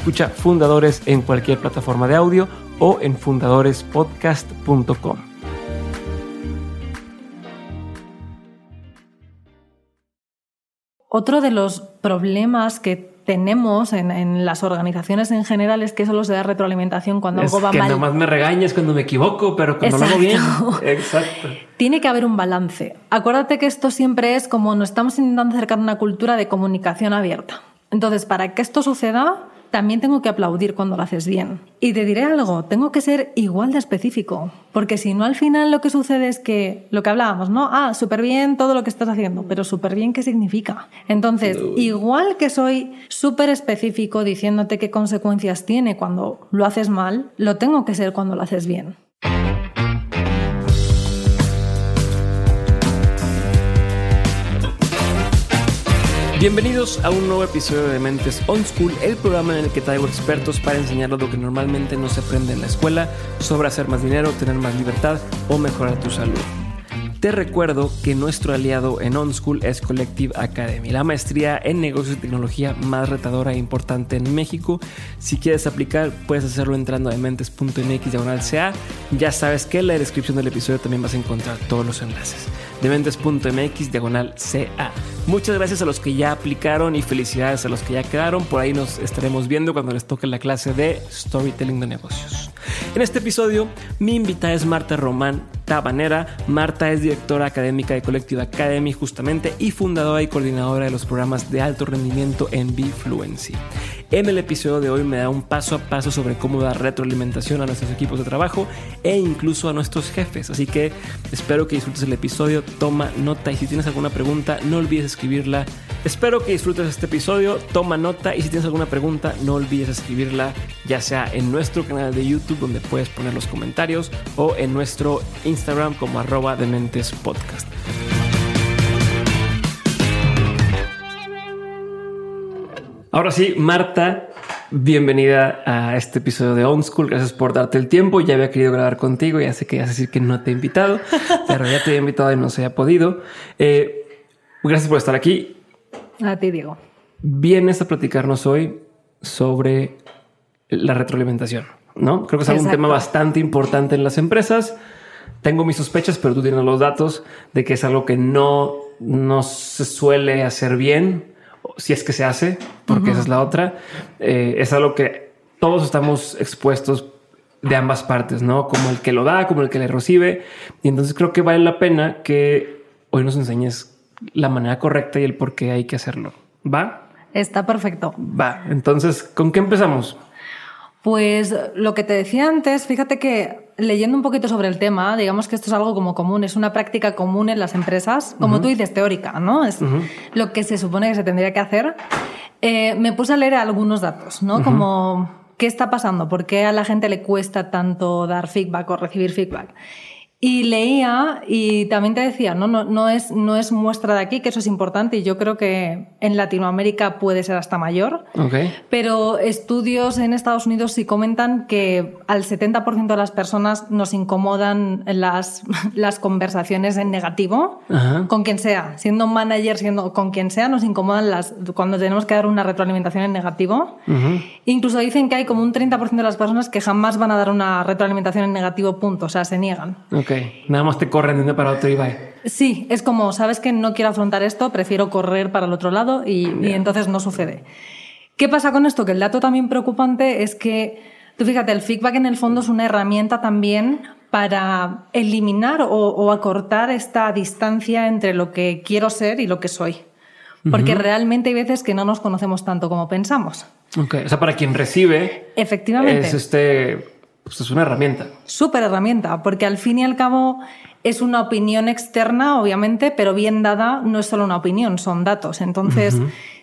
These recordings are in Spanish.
Escucha Fundadores en cualquier plataforma de audio o en fundadorespodcast.com. Otro de los problemas que tenemos en, las organizaciones en general es que solo se da retroalimentación cuando algo va que mal. Que nomás me regañes cuando me equivoco, pero cuando lo hago bien. Exacto. Tiene que haber un balance. Acuérdate que esto siempre es como nos estamos intentando acercar a una cultura de comunicación abierta. Entonces, para que esto suceda, también tengo que aplaudir cuando lo haces bien. Y te diré algo, tengo que ser igual de específico, porque si no al final lo que sucede es que lo que hablábamos, ¿no? Ah, súper bien todo lo que estás haciendo, pero súper bien qué significa. Entonces, igual que soy súper específico diciéndote qué consecuencias tiene cuando lo haces mal, lo tengo que ser cuando lo haces bien. Bienvenidos a un nuevo episodio de Mentes On School, el programa en el que traigo expertos para enseñarles lo que normalmente no se aprende en la escuela sobre hacer más dinero, tener más libertad o mejorar tu salud. Te recuerdo que nuestro aliado en OnSchool es Collective Academy, la maestría en negocios y tecnología más retadora e importante en México. Si quieres aplicar, puedes hacerlo entrando a dementes.mx diagonal CA. Ya sabes que en la descripción del episodio también vas a encontrar todos los enlaces. Dementes.mx diagonal CA. Muchas gracias a los que ya aplicaron y felicidades a los que ya quedaron. Por ahí nos estaremos viendo cuando les toque la clase de Storytelling de Negocios. En este episodio, mi invitada es Marta Román Tabanera. Marta es directora académica de Collective Academy justamente y fundadora y coordinadora de los programas de alto rendimiento en Bfluency. En el episodio de hoy me da un paso a paso sobre cómo dar retroalimentación a nuestros equipos de trabajo e incluso a nuestros jefes. Así que espero que disfrutes el episodio, toma nota y si tienes alguna pregunta no olvides escribirla. Espero que disfrutes este episodio, toma nota y si tienes alguna pregunta no olvides escribirla ya sea en nuestro canal de YouTube donde puedes poner los comentarios o en nuestro Instagram como arroba podcast. Ahora sí, Marta, bienvenida a este episodio de On School. Gracias por darte el tiempo. Ya había querido grabar contigo. Ya sé que vas a decir que no te he invitado, pero ya te he invitado y no se ha podido. Eh, gracias por estar aquí. A ti, Diego. Vienes a platicarnos hoy sobre la retroalimentación, ¿no? Creo que es un tema bastante importante en las empresas. Tengo mis sospechas, pero tú tienes los datos de que es algo que no, no se suele hacer bien si es que se hace, porque esa es la otra, eh, es algo que todos estamos expuestos de ambas partes, ¿no? Como el que lo da, como el que le recibe. Y entonces creo que vale la pena que hoy nos enseñes la manera correcta y el por qué hay que hacerlo. ¿Va? Está perfecto. Va. Entonces, ¿con qué empezamos? Pues lo que te decía antes, fíjate que leyendo un poquito sobre el tema, digamos que esto es algo como común, es una práctica común en las empresas, como tú dices, teórica, ¿no? Es lo que se supone que se tendría que hacer. Eh, me puse a leer algunos datos, ¿no? Como qué está pasando, por qué a la gente le cuesta tanto dar feedback o recibir feedback. Y leía y también te decía, ¿no? No, no, es, no es muestra de aquí, que eso es importante y yo creo que en Latinoamérica puede ser hasta mayor. Okay. Pero estudios en Estados Unidos sí comentan que al 70% de las personas nos incomodan las, las conversaciones en negativo, con quien sea, siendo manager, siendo con quien sea, nos incomodan las, cuando tenemos que dar una retroalimentación en negativo. Incluso dicen que hay como un 30% de las personas que jamás van a dar una retroalimentación en negativo, punto, o sea, se niegan nada más te corren de uno para otro y va. Sí, es como, sabes que no quiero afrontar esto, prefiero correr para el otro lado y, entonces no sucede. ¿Qué pasa con esto? Que el dato también preocupante es que, tú fíjate, el feedback en el fondo es una herramienta también para eliminar o, acortar esta distancia entre lo que quiero ser y lo que soy. Porque realmente hay veces que no nos conocemos tanto como pensamos. Ok, o sea, para quien recibe. Efectivamente. Es este. Pues es una herramienta. Súper herramienta, porque al fin y al cabo es una opinión externa, obviamente, pero bien dada no es solo una opinión, son datos. Entonces,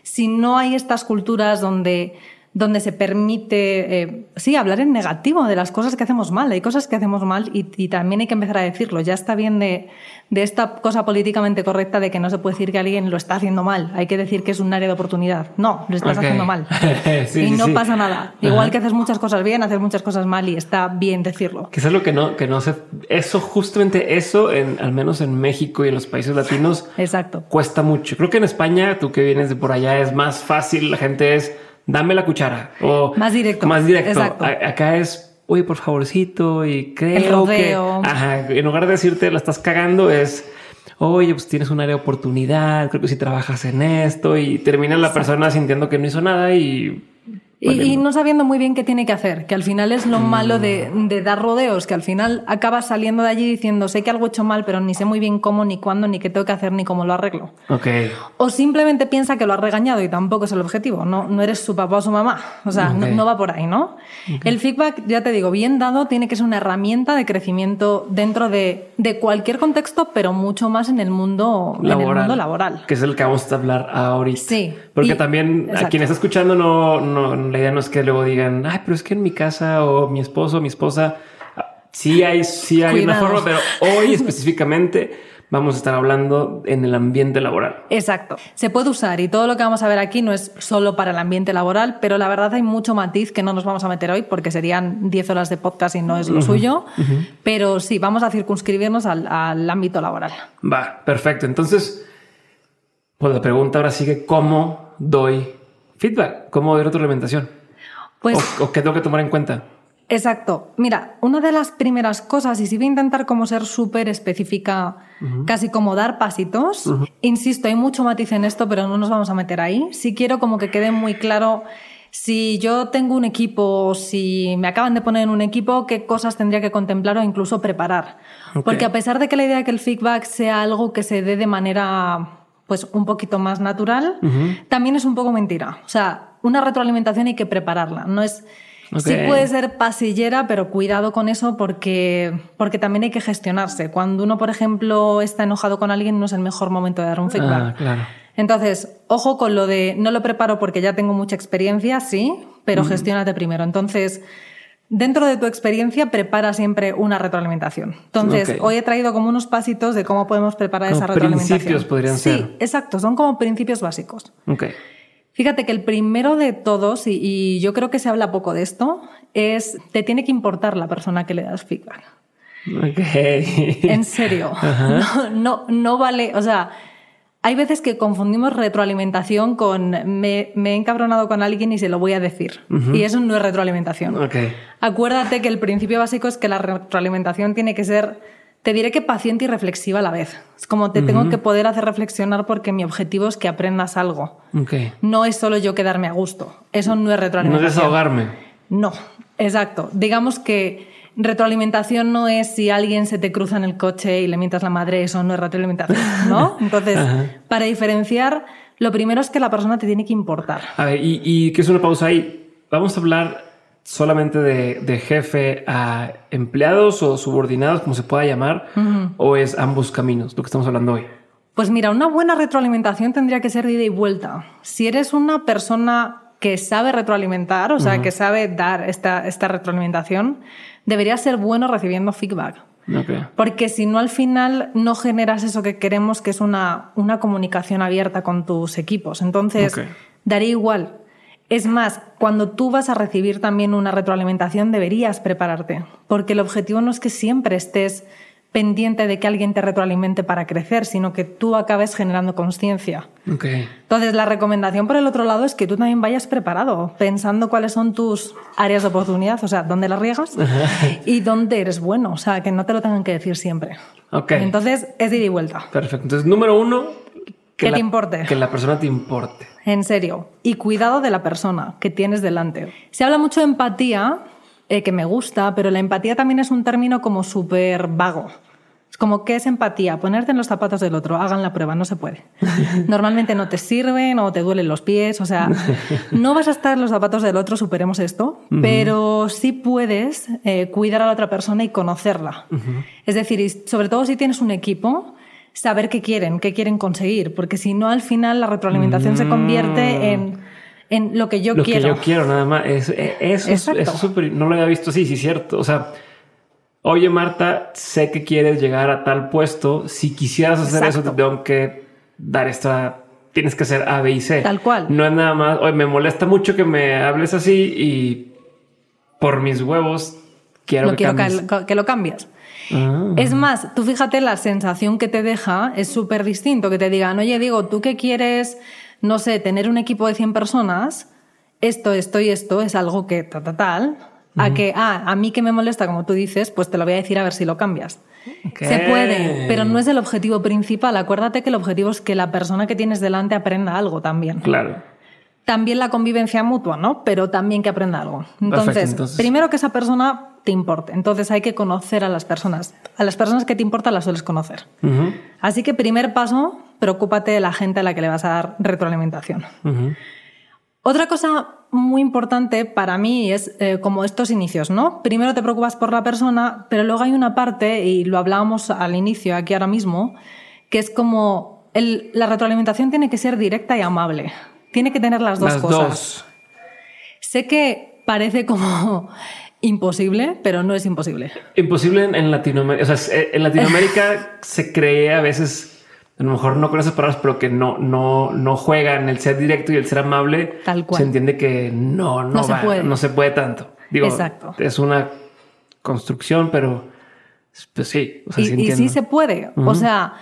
si no hay estas culturas donde donde se permite, eh, sí, hablar en negativo de las cosas que hacemos mal. Hay cosas que hacemos mal y, también hay que empezar a decirlo. Ya está bien de, de, esta cosa políticamente correcta de que no se puede decir que alguien lo está haciendo mal. Hay que decir que es un área de oportunidad. No, lo estás haciendo mal. y no pasa nada. Igual que haces muchas cosas bien, haces muchas cosas mal y está bien decirlo. Que es lo que no, que no se... Eso, justamente eso, en, al menos en México y en los países latinos, Exacto. cuesta mucho. Creo que en España, tú que vienes de por allá, es más fácil. La gente es dame la cuchara. O más directo. Más directo. acá es, oye, por favorcito, y creo que. Ajá, en lugar de decirte la estás cagando, es. Oye, pues tienes un área de oportunidad, creo que si trabajas en esto y termina la persona sintiendo que no hizo nada y y, no sabiendo muy bien qué tiene que hacer, que al final es lo malo de, de, dar rodeos, que al final acaba saliendo de allí diciendo sé que algo he hecho mal, pero ni sé muy bien cómo, ni cuándo, ni qué tengo que hacer, ni cómo lo arreglo. Okay. O simplemente piensa que lo ha regañado y tampoco es el objetivo, no, no eres su papá o su mamá, o sea, no, va por ahí, ¿no? El feedback, ya te digo, bien dado, tiene que ser una herramienta de crecimiento dentro de, de cualquier contexto, pero mucho más en el mundo laboral, en el mundo laboral. Que es el que vamos a hablar ahorita. Sí. Porque también a quien está escuchando no, no la idea no es que luego digan, ay, pero es que en mi casa o mi esposo o mi esposa, sí hay, sí hay una forma, pero hoy específicamente vamos a estar hablando en el ambiente laboral. Exacto. Se puede usar y todo lo que vamos a ver aquí no es solo para el ambiente laboral, pero la verdad hay mucho matiz que no nos vamos a meter hoy porque serían 10 horas de podcast y no es lo suyo. Pero sí, vamos a circunscribirnos al, al, ámbito laboral. Va, perfecto. Entonces, pues la pregunta ahora sigue, ¿cómo doy feedback? ¿Cómo doy retroalimentación? Pues, o, qué tengo que tomar en cuenta? Exacto. Mira, una de las primeras cosas, y si voy a intentar como ser súper específica, casi como dar pasitos, insisto, hay mucho matiz en esto, pero no nos vamos a meter ahí. Si quiero como que quede muy claro si yo tengo un equipo, si me acaban de poner en un equipo, qué cosas tendría que contemplar o incluso preparar. Porque a pesar de que la idea de que el feedback sea algo que se dé de manera pues un poquito más natural, también es un poco mentira. O sea, una retroalimentación hay que prepararla. No es. Sí puede ser pasillera, pero cuidado con eso porque, porque también hay que gestionarse. Cuando uno, por ejemplo, está enojado con alguien, no es el mejor momento de dar un feedback. Ah, Entonces, ojo con lo de no lo preparo porque ya tengo mucha experiencia, sí, pero gestiónate primero. Entonces, Dentro de tu experiencia, prepara siempre una retroalimentación. Entonces, hoy he traído como unos pasitos de cómo podemos preparar esa retroalimentación. Principios podrían ser. Sí, exacto, son como principios básicos. Okay. Fíjate que el primero de todos, y, yo creo que se habla poco de esto, es te tiene que importar la persona que le das feedback. Okay. En serio. No, no, vale, o sea, hay veces que confundimos retroalimentación con me, he encabronado con alguien y se lo voy a decir. Y eso no es retroalimentación. Okay. Acuérdate que el principio básico es que la retroalimentación tiene que ser te diré que paciente y reflexiva a la vez. Es como te tengo que poder hacer reflexionar porque mi objetivo es que aprendas algo. No es solo yo quedarme a gusto. Eso no es retroalimentación. No es desahogarme. No, exacto. Digamos que retroalimentación no es si alguien se te cruza en el coche y le mientas la madre, eso no es retroalimentación, ¿no? Entonces, para diferenciar, lo primero es que la persona te tiene que importar. A ver, y, y que es una pausa ahí. Vamos a hablar solamente de, jefe a empleados o subordinados, como se pueda llamar, o es ambos caminos, lo que estamos hablando hoy? Pues mira, una buena retroalimentación tendría que ser de ida y vuelta. Si eres una persona que sabe retroalimentar, o sea, que sabe dar esta, esta retroalimentación, debería ser bueno recibiendo feedback. Porque si no, al final no generas eso que queremos, que es una, una comunicación abierta con tus equipos. Entonces, daría igual. Es más, cuando tú vas a recibir también una retroalimentación deberías prepararte, porque el objetivo no es que siempre estés pendiente de que alguien te retroalimente para crecer, sino que tú acabes generando conciencia. Entonces, la recomendación por el otro lado es que tú también vayas preparado, pensando cuáles son tus áreas de oportunidad, o sea, dónde las riegas y dónde eres bueno, o sea, que no te lo tengan que decir siempre. Entonces, es de ida y vuelta. Perfecto. Entonces, número uno, que, te importe. Que la persona te importe. En serio. Y cuidado de la persona que tienes delante. Se habla mucho de empatía, eh, que me gusta, pero la empatía también es un término como súper vago. Es como, ¿qué es empatía? Ponerte en los zapatos del otro. Hagan la prueba, no se puede. Normalmente no te sirven o te duelen los pies. O sea, no vas a estar en los zapatos del otro, superemos esto, pero sí puedes eh, cuidar a la otra persona y conocerla. Es decir, sobre todo si tienes un equipo, saber qué quieren, qué quieren conseguir, porque si no, al final la retroalimentación se convierte mm. En, lo que yo quiero. Lo que yo quiero, nada más. eso, eso es súper. No lo había visto así, sí, cierto. O sea oye Marta, sé que quieres llegar a tal puesto, si quisieras hacer eso te tengo que dar esta, tienes que hacer A, B y C. Tal cual. No es nada más, oye, me molesta mucho que me hables así y por mis huevos quiero, que, que lo cambies. Ah. Es más, tú fíjate la sensación que te deja es súper distinto, que te digan, oye, digo, tú que quieres, no sé, tener un equipo de 100 personas, esto, esto y esto es algo que tal, tal, tal, a que, ah, a mí que me molesta, como tú dices, pues te lo voy a decir a ver si lo cambias. Se puede, pero no es el objetivo principal. Acuérdate que el objetivo es que la persona que tienes delante aprenda algo también. Claro. También la convivencia mutua, ¿no? Pero también que aprenda algo. Entonces, primero que esa persona te importe. Entonces hay que conocer a las personas. A las personas que te importan las sueles conocer. Así que primer paso, preocúpate de la gente a la que le vas a dar retroalimentación. Otra cosa muy importante para mí es eh, como estos inicios, ¿no? Primero te preocupas por la persona, pero luego hay una parte, y lo hablábamos al inicio, aquí ahora mismo, que es como la retroalimentación tiene que ser directa y amable. Tiene que tener las dos las cosas. Dos. Sé que parece como imposible, pero no es imposible. Imposible en, Latinoamérica. O sea, en Latinoamérica se cree a veces a lo mejor no con esas palabras, pero que no, no, no juegan el ser directo y el ser amable, Tal cual. se entiende que no, no, se, puede. no se puede tanto. Digo, Exacto. es una construcción, pero pues sí. O sea, y, sí, y, sí se puede. O sea,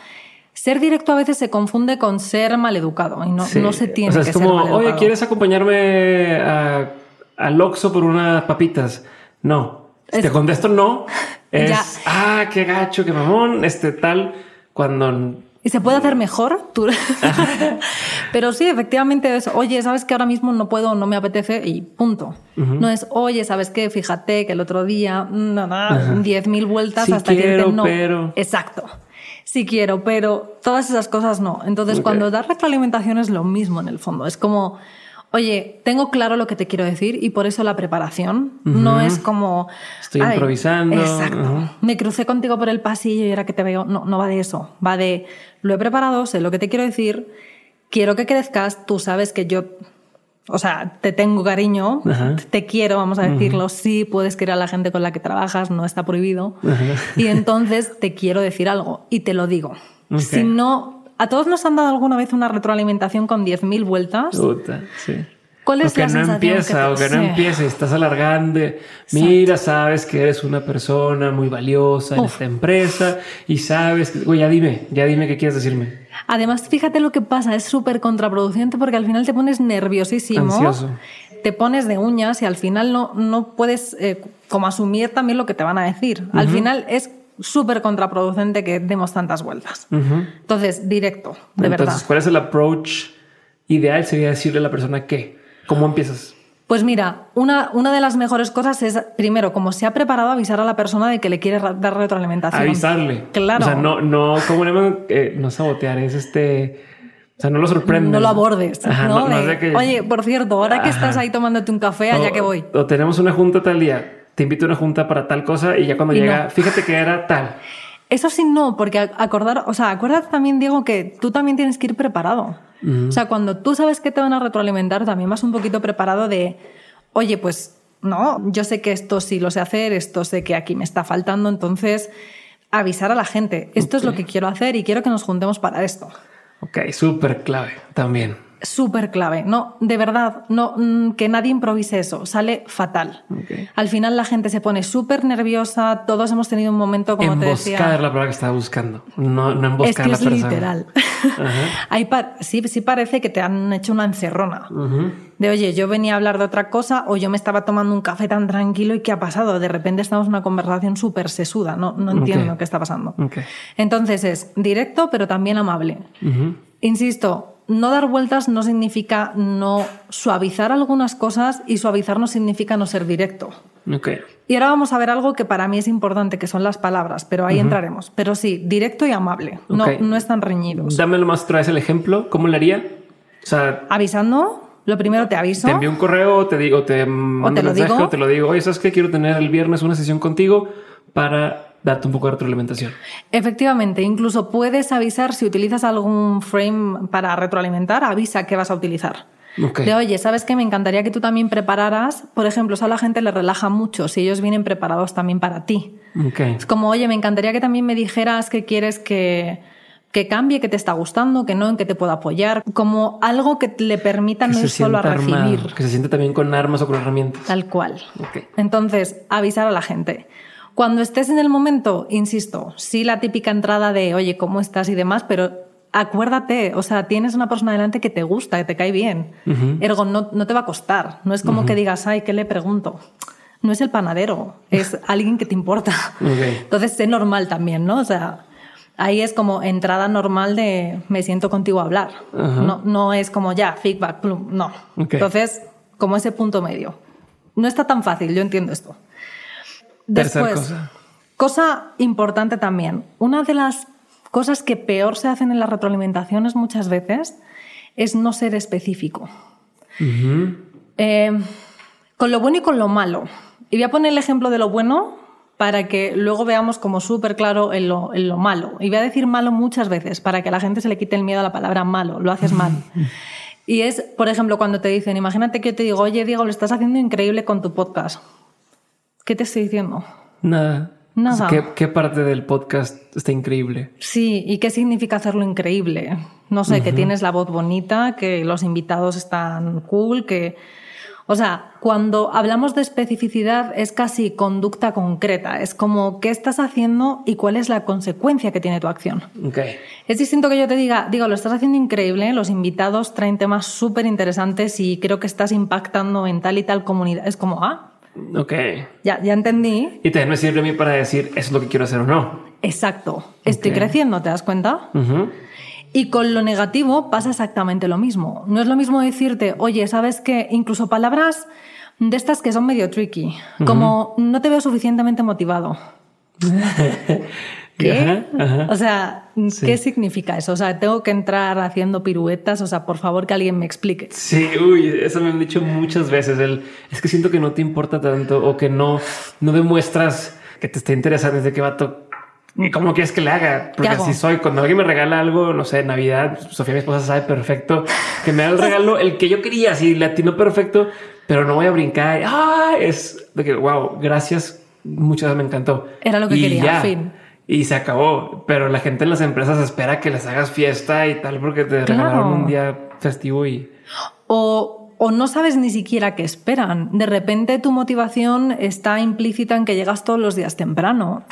ser directo a veces se confunde con ser maleducado y no, no se tiene o sea, es como, Oye, ¿quieres acompañarme a, al Oxxo por unas papitas? No. Si te contesto no, es, ah, qué gacho, qué mamón, este tal, cuando y se puede hacer mejor. Pero sí, efectivamente es, oye, sabes que ahora mismo no puedo, no me apetece y punto. No es, oye, sabes que fíjate que el otro día, nada, diez mil vueltas hasta quiero, que no. Pero... Exacto. Sí quiero, pero todas esas cosas no. Entonces, cuando das retroalimentación es lo mismo en el fondo. Es como, oye, tengo claro lo que te quiero decir y por eso la preparación no es como... Estoy improvisando. Exacto. Me crucé contigo por el pasillo y era que te veo. No, no va de eso. Va de, lo he preparado, sé lo que te quiero decir, quiero que crezcas, tú sabes que yo... O sea, te tengo cariño, te quiero, vamos a decirlo. Sí, puedes querer a la gente con la que trabajas, no está prohibido. Y entonces te quiero decir algo y te lo digo. Si no ¿A todos nos han dado alguna vez una retroalimentación con 10.000 vueltas? Sí. ¿Cuál es o que no empieza, o que no empieza y estás alargando. Mira, sabes que eres una persona muy valiosa en esta empresa y sabes que, Oye, ya dime, ya dime qué quieres decirme. Además, fíjate lo que pasa, es súper contraproducente porque al final te pones nerviosísimo. Ansioso. Te pones de uñas y al final no, no puedes eh, como asumir también lo que te van a decir. Al final es súper contraproducente que demos tantas vueltas. Entonces, directo, de Entonces, verdad. ¿cuál es el approach ideal? Sería decirle a la persona qué. ¿Cómo empiezas? Pues mira, una, una de las mejores cosas es, primero, como se ha preparado, avisar a la persona de que le quiere dar retroalimentación. Avisarle. Claro. O sea, no, no, como eh, no sabotear, es este... O sea, no lo sorprendes. No lo abordes. ¿no? Oye, por cierto, ahora que estás ahí tomándote un café, allá que voy. O tenemos una junta tal día te invito a una junta para tal cosa y ya cuando llega, fíjate que era tal. Eso sí, no, porque acordar, o sea, acuérdate también, Diego, que tú también tienes que ir preparado. O sea, cuando tú sabes que te van a retroalimentar, también vas un poquito preparado de, oye, pues no, yo sé que esto sí lo sé hacer, esto sé que aquí me está faltando, entonces avisar a la gente, esto es lo que quiero hacer y quiero que nos juntemos para esto. Ok, súper clave también súper clave. No, de verdad, no, mm, que nadie improvise eso, sale fatal. Al final la gente se pone súper nerviosa, todos hemos tenido un momento como te decía. Emboscar es la palabra que estaba buscando, no, no emboscar es que es literal. Hay sí, sí parece que te han hecho una encerrona. De oye, yo venía a hablar de otra cosa o yo me estaba tomando un café tan tranquilo y ¿qué ha pasado? De repente estamos en una conversación súper sesuda, no, no entiendo qué está pasando. Entonces es directo pero también amable. Insisto, no dar vueltas no significa no suavizar algunas cosas y suavizar no significa no ser directo. Okay. Y ahora vamos a ver algo que para mí es importante, que son las palabras, pero ahí entraremos. Pero sí, directo y amable, no, no están reñidos. Dámelo más otra vez el ejemplo, ¿cómo le haría? O sea, Avisando, lo primero te aviso. Te envío un correo, te digo, te mando un mensaje, o te lo digo, oye, ¿sabes qué? Quiero tener el viernes una sesión contigo para darte un poco de retroalimentación. Efectivamente, incluso puedes avisar si utilizas algún frame para retroalimentar, avisa que vas a utilizar. De oye, ¿sabes qué? Me encantaría que tú también prepararas, por ejemplo, eso a la gente le relaja mucho si ellos vienen preparados también para ti. Es como, oye, me encantaría que también me dijeras que quieres que, que cambie, que te está gustando, que no, en que te puedo apoyar, como algo que le permita no ir solo a recibir. que se siente también con armas o con herramientas. Tal cual. Entonces, avisar a la gente. Cuando estés en el momento, insisto, sí la típica entrada de, oye, ¿cómo estás y demás, pero acuérdate, o sea, tienes una persona delante que te gusta, que te cae bien. Ergo, no, no, te va a costar. No es como que digas, ay, ¿qué le pregunto? No es el panadero, es alguien que te importa. Entonces, es normal también, ¿no? O sea, ahí es como entrada normal de me siento contigo a hablar. no, no es como ya, feedback, no. Entonces, como ese punto medio. No está tan fácil, yo entiendo esto. Después, cosa. importante también. Una de las cosas que peor se hacen en las retroalimentaciones muchas veces es no ser específico. Eh, con lo bueno y con lo malo. Y voy a poner el ejemplo de lo bueno para que luego veamos como súper claro en lo, en lo, malo. Y voy a decir malo muchas veces para que a la gente se le quite el miedo a la palabra malo. Lo haces mal. Y es, por ejemplo, cuando te dicen, imagínate que yo te digo, oye, Diego, lo estás haciendo increíble con tu podcast. ¿Qué te estoy diciendo? Nada. Nada. ¿Qué, parte del podcast está increíble? Sí, ¿y qué significa hacerlo increíble? No sé, que tienes la voz bonita, que los invitados están cool, que... O sea, cuando hablamos de especificidad es casi conducta concreta, es como qué estás haciendo y cuál es la consecuencia que tiene tu acción. Okay. Es distinto que yo te diga, digo, lo estás haciendo increíble, los invitados traen temas súper interesantes y creo que estás impactando en tal y tal comunidad. Es como, ah, Ok. Ya, ya entendí. Y también me sirve a mí para decir, eso es lo que quiero hacer o no. Exacto. Estoy creciendo, ¿te das cuenta? Y con lo negativo pasa exactamente lo mismo. No es lo mismo decirte, oye, ¿sabes qué? Incluso palabras de estas que son medio tricky, como no te veo suficientemente motivado. ¿Qué? O sea, ¿qué significa eso? O sea, tengo que entrar haciendo piruetas, o sea, por favor que alguien me explique. Sí, uy, eso me han dicho muchas veces. El, es que siento que no te importa tanto o que no, no demuestras que te está interesando desde qué vato. ¿Y cómo quieres que le haga? Porque así soy. Cuando alguien me regala algo, no sé, Navidad, Sofía, mi esposa, sabe perfecto que me da el regalo, el que yo quería, así le atino perfecto, pero no voy a brincar. Ah, es de que, wow, gracias. Muchas veces me encantó. Era lo que quería, fin y se acabó. Pero la gente en las empresas espera que les hagas fiesta y tal porque te regalaron un día festivo y... O, o no sabes ni siquiera qué esperan. De repente tu motivación está implícita en que llegas todos los días temprano.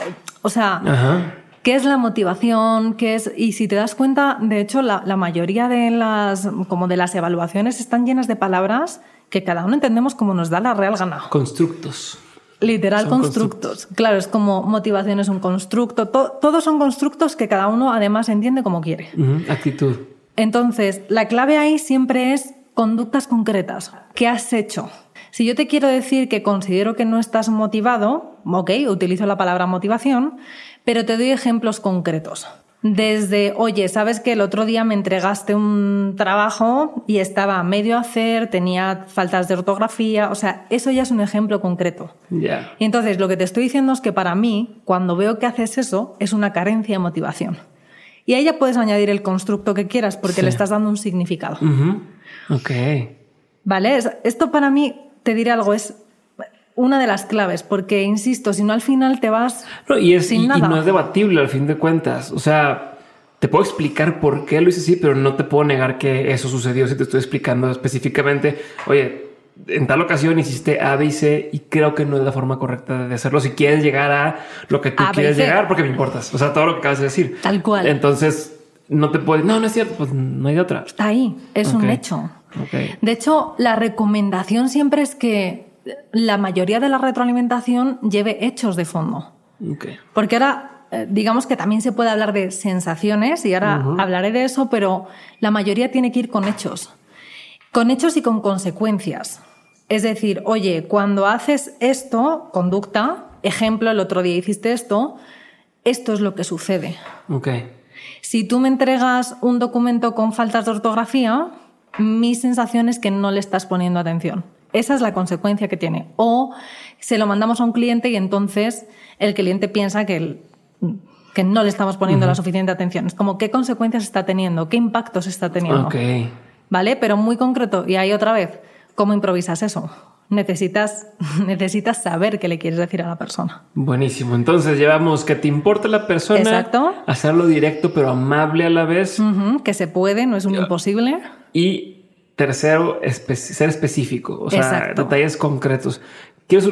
O sea... ¿Qué es la motivación? ¿Qué es? Y si te das cuenta, de hecho, la, la, mayoría de las, como de las evaluaciones están llenas de palabras que cada uno entendemos como nos da la real gana. Constructos. Literal constructos. Claro, es como motivación es un constructo. todos son constructos que cada uno además entiende como quiere. Actitud. Entonces, la clave ahí siempre es conductas concretas. ¿Qué has hecho? Si yo te quiero decir que considero que no estás motivado, ok, utilizo la palabra motivación, pero te doy ejemplos concretos. Desde, oye, sabes que el otro día me entregaste un trabajo y estaba medio a hacer, tenía faltas de ortografía, o sea, eso ya es un ejemplo concreto. Ya. Y entonces lo que te estoy diciendo es que para mí, cuando veo que haces eso, es una carencia de motivación. Y ahí ya puedes añadir el constructo que quieras porque le estás dando un significado. Ok. Vale, esto para mí, te diré algo, es una de las claves, porque insisto, si no al final te vas no, y es, sin nada. Y no es debatible al fin de cuentas. O sea, te puedo explicar por qué lo hice así, pero no te puedo negar que eso sucedió si te estoy explicando específicamente. Oye, en tal ocasión hiciste A, B y C y creo que no es la forma correcta de hacerlo. Si quieres llegar a lo que tú quieres llegar, porque me importas. O sea, todo lo que acabas de decir. Tal cual. Entonces, no te puedes... No, no es cierto. Pues no hay de otra. Está ahí. Es un hecho. De hecho, la recomendación siempre es que la mayoría de la retroalimentación lleve hechos de fondo. Porque ahora eh, digamos que también se puede hablar de sensaciones y ahora hablaré de eso, pero la mayoría tiene que ir con hechos. Con hechos y con consecuencias. Es decir, oye, cuando haces esto, conducta, ejemplo, el otro día hiciste esto, esto es lo que sucede. Okay. Si tú me entregas un documento con faltas de ortografía, mi sensación es que no le estás poniendo atención. Esa es la consecuencia que tiene. O se lo mandamos a un cliente y entonces el cliente piensa que, que no le estamos poniendo la suficiente atención. Es como qué consecuencias está teniendo, qué impactos está teniendo. Okay. ¿Vale? Pero muy concreto. Y ahí otra vez, ¿cómo improvisas eso? necesitas, necesitas saber qué le quieres decir a la persona. Buenísimo. Entonces llevamos que te importa la persona. Exacto. Hacerlo directo pero amable a la vez. que se puede, no es un imposible. Y tercero, ser específico. O sea, detalles concretos. Quiero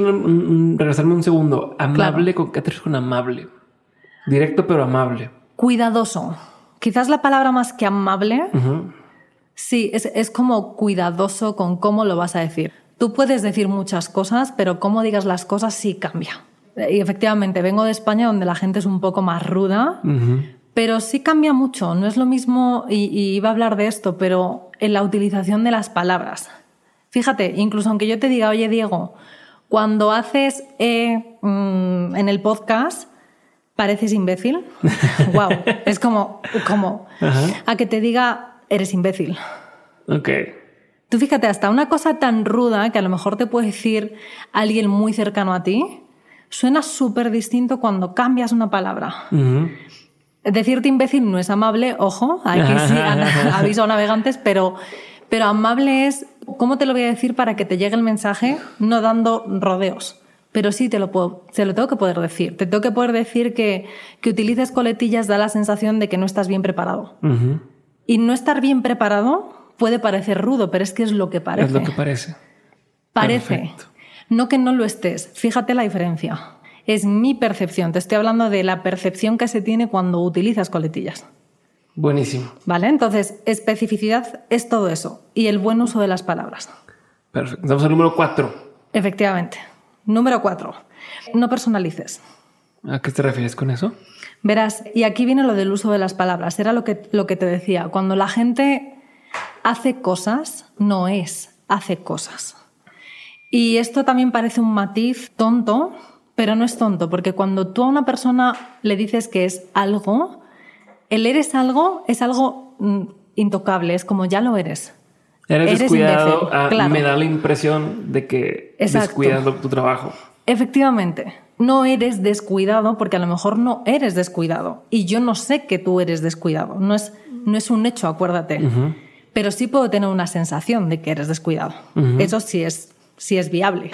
regresarme un segundo. Amable, ¿con qué te con amable? Directo pero amable. Cuidadoso. Quizás la palabra más que amable. Sí, es, es como cuidadoso con cómo lo vas a decir. Tú puedes decir muchas cosas, pero cómo digas las cosas sí cambia. Y efectivamente, vengo de España donde la gente es un poco más ruda, pero sí cambia mucho. No es lo mismo, y, iba a hablar de esto, pero en la utilización de las palabras. Fíjate, incluso aunque yo te diga, oye Diego, cuando haces eh, mm, en el podcast, pareces imbécil. wow, es como, como a que te diga, eres imbécil. Ok. Tú fíjate, hasta una cosa tan ruda que a lo mejor te puede decir alguien muy cercano a ti, suena súper distinto cuando cambias una palabra. Decirte imbécil no es amable, ojo, aquí sí aviso a navegantes, pero, pero amable es, ¿cómo te lo voy a decir para que te llegue el mensaje no dando rodeos? Pero sí te lo, puedo, te lo tengo que poder decir. Te tengo que poder decir que, que utilices coletillas da la sensación de que no estás bien preparado. Y no estar bien preparado puede parecer rudo, pero es que es lo que parece. Es lo que parece. Parece. No que no lo estés. Fíjate la diferencia. Es mi percepción. Te estoy hablando de la percepción que se tiene cuando utilizas coletillas. Buenísimo. Vale, entonces, especificidad es todo eso. Y el buen uso de las palabras. Perfecto. Vamos al número cuatro. Efectivamente. Número cuatro. No personalices. ¿A qué te refieres con eso? Verás, y aquí viene lo del uso de las palabras. Era lo que, lo que te decía. Cuando la gente hace cosas, no es, hace cosas. Y esto también parece un matiz tonto, pero no es tonto, porque cuando tú a una persona le dices que es algo, el eres algo es algo mm, intocable, es como ya lo eres. Eres, descuidado, ah, me da la impresión de que descuidas tu trabajo. Efectivamente, no eres descuidado porque a lo mejor no eres descuidado y yo no sé que tú eres descuidado, no es, no es un hecho, acuérdate pero sí puedo tener una sensación de que eres descuidado. Eso sí es, sí es viable.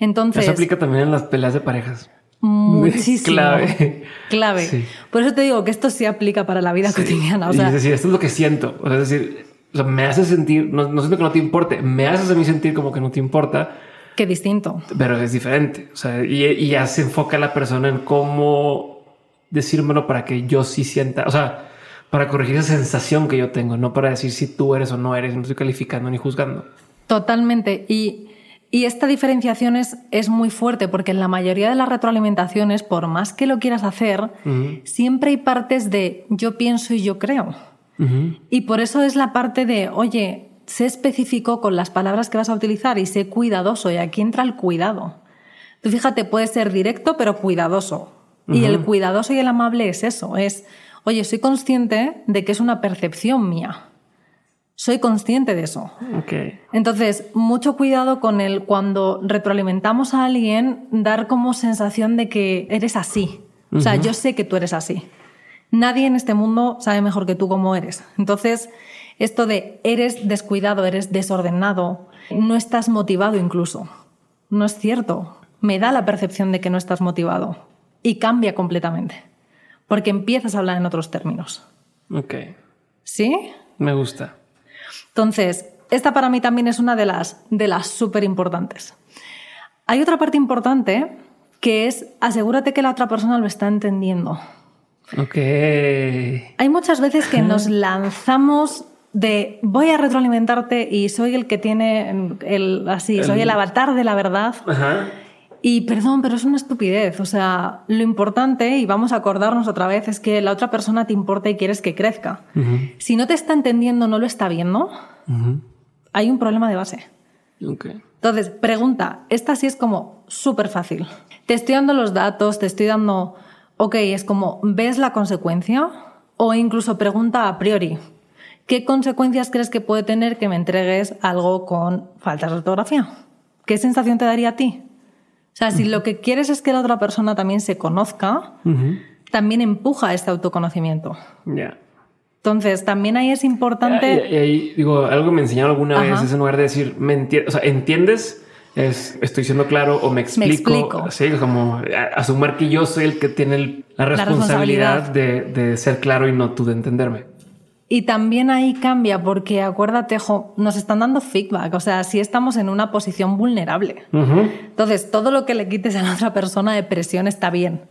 Entonces, eso aplica también en las peleas de parejas. Muchísimo. clave. Clave. Por eso te digo que esto sí aplica para la vida cotidiana. O sea, es decir, esto es lo que siento. O sea, es decir, me hace sentir, no, no, siento que no te importe, me haces a mí sentir como que no te importa. Qué distinto. Pero es diferente. O sea, y, y ya se enfoca la persona en cómo decírmelo para que yo sí sienta. O sea, para corregir esa sensación que yo tengo, no para decir si tú eres o no eres, no estoy calificando ni juzgando. Totalmente. Y, esta diferenciación es, es, muy fuerte porque en la mayoría de las retroalimentaciones, por más que lo quieras hacer, siempre hay partes de yo pienso y yo creo. Y por eso es la parte de, oye, sé específico con las palabras que vas a utilizar y sé cuidadoso. Y aquí entra el cuidado. Tú fíjate, puede ser directo, pero cuidadoso. Y el cuidadoso y el amable es eso, es oye, soy consciente de que es una percepción mía. Soy consciente de eso. Entonces, mucho cuidado con el cuando retroalimentamos a alguien, dar como sensación de que eres así. O sea, yo sé que tú eres así. Nadie en este mundo sabe mejor que tú cómo eres. Entonces, esto de eres descuidado, eres desordenado, no estás motivado incluso. No es cierto. Me da la percepción de que no estás motivado. Y cambia completamente porque empiezas a hablar en otros términos. Ok. ¿Sí? Me gusta. Entonces, esta para mí también es una de las, de las súper importantes. Hay otra parte importante que es asegúrate que la otra persona lo está entendiendo. Ok. Hay muchas veces que nos lanzamos de voy a retroalimentarte y soy el que tiene el así, soy el avatar de la verdad. Ajá. Y perdón, pero es una estupidez. O sea, lo importante, y vamos a acordarnos otra vez, es que la otra persona te importa y quieres que crezca. Si no te está entendiendo, no lo está viendo, hay un problema de base. Entonces, pregunta, esta sí es como súper fácil. Te estoy dando los datos, te estoy dando, ok, es como, ¿ves la consecuencia? O incluso pregunta a priori, ¿qué consecuencias crees que puede tener que me entregues algo con falta de ortografía? ¿Qué sensación te daría a ti? Sea, si lo que quieres es que la otra persona también se conozca, también empuja este autoconocimiento. Ya. Entonces, también ahí es importante. Y, ahí, digo, algo que me enseñaron alguna vez es en lugar de decir, me entiendes, o sea, ¿entiendes? Es, estoy siendo claro o me explico. Me explico. Sí, como asumir que yo soy el que tiene la responsabilidad, De, de, ser claro y no tú de entenderme. Y también ahí cambia porque acuérdate, jo, nos están dando feedback, o sea, si estamos en una posición vulnerable. Entonces, todo lo que le quites a la otra persona de presión está bien.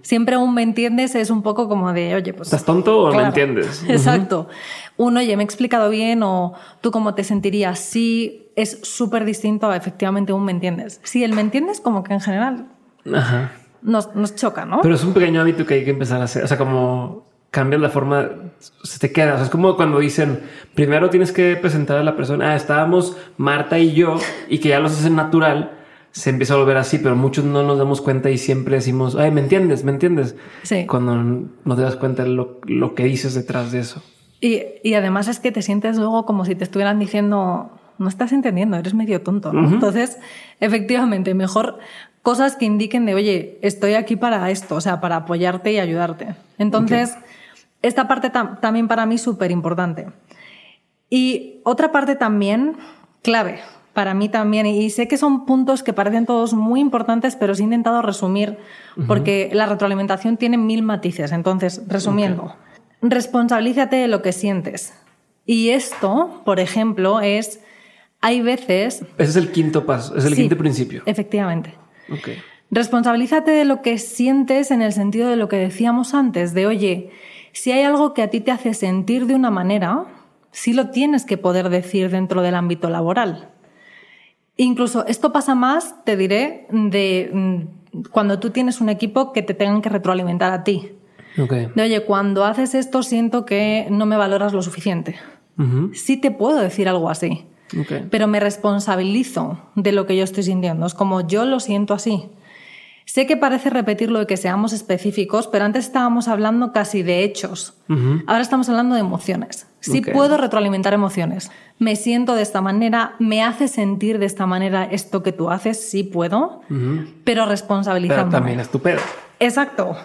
Siempre un me entiendes es un poco como de, oye, pues... ¿Estás tonto o me entiendes? Exacto. Uno, oye, me he explicado bien o tú cómo te sentirías. Sí, es súper distinto a efectivamente un me entiendes. Sí, el me entiendes como que en general Nos, nos choca, ¿no? Pero es un pequeño hábito que hay que empezar a hacer. O sea, como cambias la forma, se te queda. es como cuando dicen, primero tienes que presentar a la persona, ah, estábamos Marta y yo, y que ya los hacen natural, se empieza a volver así, pero muchos no nos damos cuenta y siempre decimos, ay, ¿me entiendes? ¿Me entiendes? Sí. Cuando no te das cuenta de lo, lo que dices detrás de eso. Y, y, además es que te sientes luego como si te estuvieran diciendo, no estás entendiendo, eres medio tonto. Entonces, efectivamente, mejor cosas que indiquen de, oye, estoy aquí para esto, o sea, para apoyarte y ayudarte. Entonces, esta parte también para mí súper importante. Y otra parte también clave para mí también, y sé que son puntos que parecen todos muy importantes, pero os he intentado resumir porque la retroalimentación tiene mil matices. Entonces, resumiendo, responsabilízate de lo que sientes. Y esto, por ejemplo, es, hay veces... Ese es el quinto paso, es el quinto principio. Efectivamente. Responsabilízate de lo que sientes en el sentido de lo que decíamos antes, de, oye, si hay algo que a ti te hace sentir de una manera, sí lo tienes que poder decir dentro del ámbito laboral. Incluso esto pasa más, te diré, de mm, cuando tú tienes un equipo que te tengan que retroalimentar a ti. De, oye, cuando haces esto siento que no me valoras lo suficiente. Sí te puedo decir algo así. Pero me responsabilizo de lo que yo estoy sintiendo. Es como yo lo siento así. Sé que parece repetir lo de que seamos específicos, pero antes estábamos hablando casi de hechos. Ahora estamos hablando de emociones. Sí puedo retroalimentar emociones. Me siento de esta manera, me hace sentir de esta manera esto que tú haces, sí puedo, pero responsabilizando. Pero también es tu pedo. Exacto.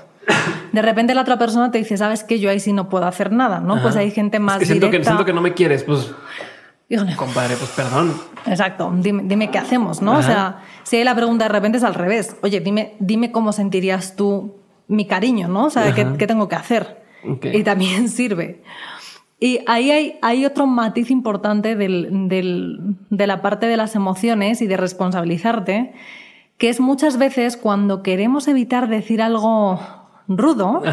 De repente la otra persona te dice, sabes que yo ahí sí no puedo hacer nada, ¿no? Pues hay gente más es que siento Que, siento que no me quieres, pues Compadre, pues perdón. Exacto, dime, qué hacemos, ¿no? O sea, si hay la pregunta de repente es al revés. Oye, dime, dime cómo sentirías tú mi cariño, ¿no? O sea, ¿qué, tengo que hacer? Y también sirve. Y ahí hay, hay otro matiz importante del, del, de la parte de las emociones y de responsabilizarte, que es muchas veces cuando queremos evitar decir algo rudo,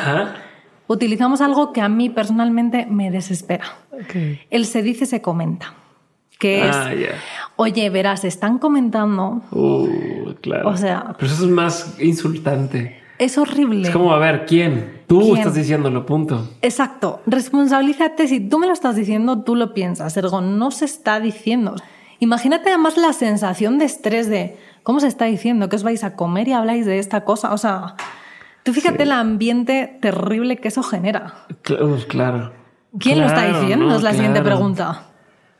utilizamos algo que a mí personalmente me desespera. El se dice, se comenta que ah, es, oye, verás, están comentando. Uh, claro. O sea, pero eso es más insultante. Es horrible. Es como, a ver, ¿quién? Tú estás diciéndolo, punto. Exacto. Responsabilízate. Si tú me lo estás diciendo, tú lo piensas. Ergo, no se está diciendo. Imagínate además la sensación de estrés de cómo se está diciendo que os vais a comer y habláis de esta cosa. O sea, tú fíjate el ambiente terrible que eso genera. Claro. ¿Quién lo está diciendo? es la siguiente pregunta.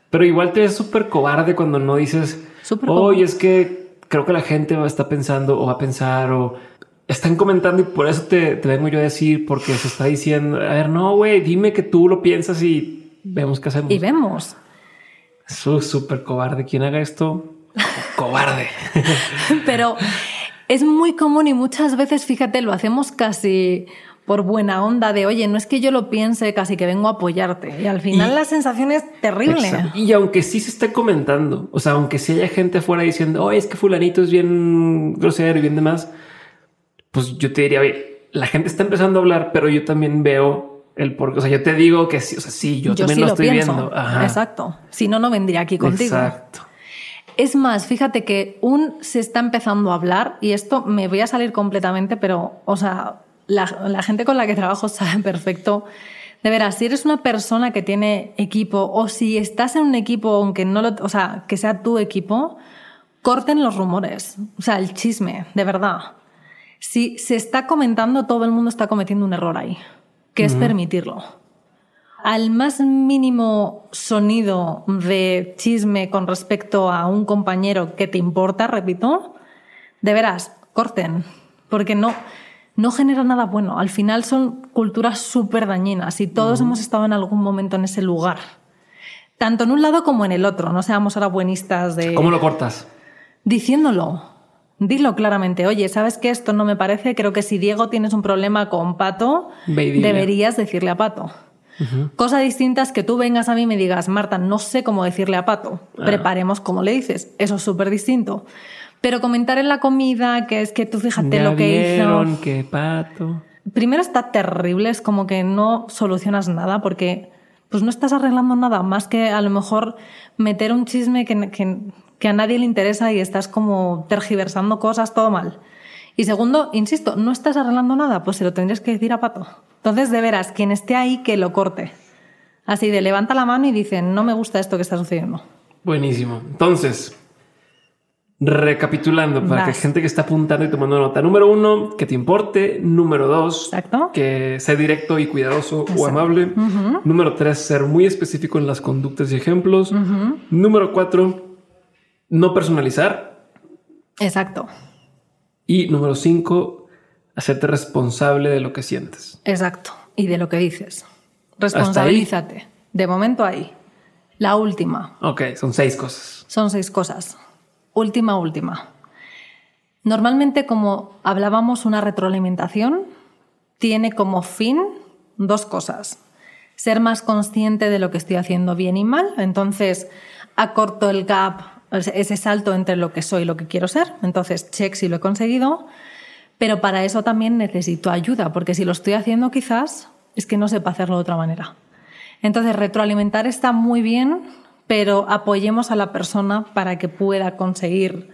Pero igual te ves súper cobarde cuando no dices, oye, es que creo que la gente va a estar pensando o va a pensar o están comentando y por eso te, vengo yo a decir porque se está diciendo, a ver, no, güey, dime que tú lo piensas y vemos qué hacemos. Y vemos. Soy súper cobarde. Quien haga esto, cobarde. Pero es muy común y muchas veces, fíjate, lo hacemos casi por buena onda de, oye, no es que yo lo piense, casi que vengo a apoyarte. Y al final la sensación es terrible. Y aunque sí se esté comentando, o sea, aunque sí haya gente afuera diciendo, oye, es que fulanito es bien grosero y bien demás, pues yo te diría, oye, la gente está empezando a hablar, pero yo también veo el por O sea, yo te digo que sí, o sea, sí, yo, también lo estoy viendo. Exacto. Si no, no vendría aquí contigo. Exacto. Es más, fíjate que un se está empezando a hablar, y esto me voy a salir completamente, pero, o sea, la, la gente con la que trabajo sabe perfecto. De veras, si eres una persona que tiene equipo, o si estás en un equipo, aunque no lo, o sea, que sea tu equipo, corten los rumores, o sea, el chisme, de verdad. Si se está comentando, todo el mundo está cometiendo un error ahí, que es permitirlo al más mínimo sonido de chisme con respecto a un compañero que te importa, repito, de veras, corten, porque no, no genera nada bueno. Al final son culturas súper dañinas y todos hemos estado en algún momento en ese lugar. Tanto en un lado como en el otro. No seamos ahora buenistas de... ¿Cómo lo cortas? Diciéndolo. Dilo claramente. Oye, ¿sabes que esto no me parece? Creo que si Diego tienes un problema con Pato, deberías decirle a Pato. Cosa distinta es que tú vengas a mí y me digas, Marta, no sé cómo decirle a Pato. Ah. Preparemos como le dices. Eso es súper distinto. Pero comentar en la comida, que es que tú fíjate lo que hizo. que Pato. Primero está terrible, es como que no solucionas nada porque pues no estás arreglando nada más que a lo mejor meter un chisme que, que, que a nadie le interesa y estás como tergiversando cosas, todo mal. Y segundo, insisto, no estás arreglando nada, pues se lo tendrías que decir a Pato. Entonces, de veras, quien esté ahí, que lo corte. Así de levanta la mano y dice, no me gusta esto que está sucediendo. Buenísimo. Entonces, recapitulando, para que gente que está apuntando y tomando nota. Número uno, que te importe. Número dos, que sea directo y cuidadoso o amable. Número tres, ser muy específico en las conductas y ejemplos. Número cuatro, no personalizar. Exacto. Y número cinco, hacerte responsable de lo que sientes. Exacto. Y de lo que dices. Responsabilízate. De momento ahí. La última. Ok, son seis cosas. Son seis cosas. Última, última. Normalmente, como hablábamos, una retroalimentación tiene como fin dos cosas. Ser más consciente de lo que estoy haciendo bien y mal. Entonces, acorto el gap, ese salto entre lo que soy y lo que quiero ser. Entonces, check si lo he conseguido. Pero para eso también necesito ayuda, porque si lo estoy haciendo quizás es que no sepa hacerlo de otra manera. Entonces, retroalimentar está muy bien, pero apoyemos a la persona para que pueda conseguir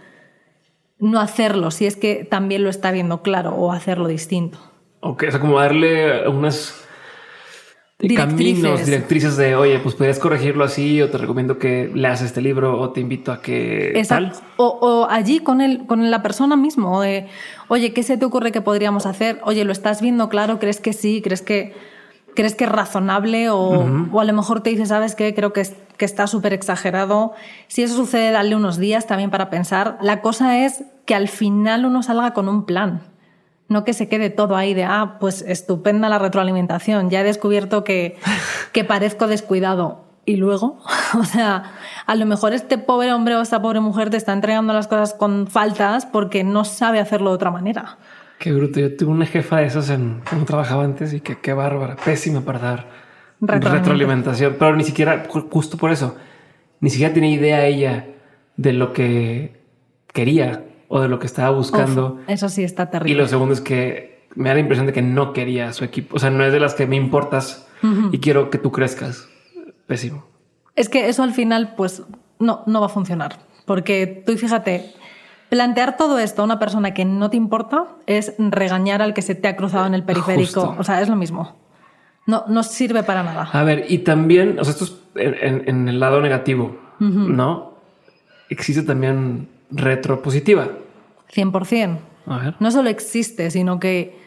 no hacerlo, si es que también lo está viendo claro, o hacerlo distinto. Ok, o sea, como darle unas directrices. caminos, directrices de, oye, pues podrías corregirlo así, o te recomiendo que leas este libro, o te invito a que Exacto. O, allí con el, con la persona mismo, de, oye, ¿qué se te ocurre que podríamos hacer? Oye, ¿lo estás viendo claro? ¿Crees que sí? ¿Crees que, crees que es razonable? O, o a lo mejor te dice, ¿sabes qué? Creo que, que está súper exagerado. Si eso sucede, dale unos días también para pensar. La cosa es que al final uno salga con un plan. No que se quede todo ahí de, ah, pues estupenda la retroalimentación, ya he descubierto que, que parezco descuidado. Y luego, o sea, a lo mejor este pobre hombre o esta pobre mujer te está entregando las cosas con faltas porque no sabe hacerlo de otra manera. Qué bruto. Yo tuve una jefa de esas en cuando trabajaba antes y que qué bárbara, pésima para dar retroalimentación, pero ni siquiera, justo por eso, ni siquiera tenía idea ella de lo que quería o de lo que estaba buscando. eso sí está terrible. Y lo segundo es que me da la impresión de que no quería su equipo. O sea, no es de las que me importas y quiero que tú crezcas. Pésimo. Es que eso al final, pues, no, no va a funcionar. Porque tú fíjate, plantear todo esto a una persona que no te importa es regañar al que se te ha cruzado en el periférico. O sea, es lo mismo. No, no sirve para nada. A ver, y también, o sea, esto es en, el lado negativo, ¿no? Existe también retropositiva. 100%. No solo existe, sino que,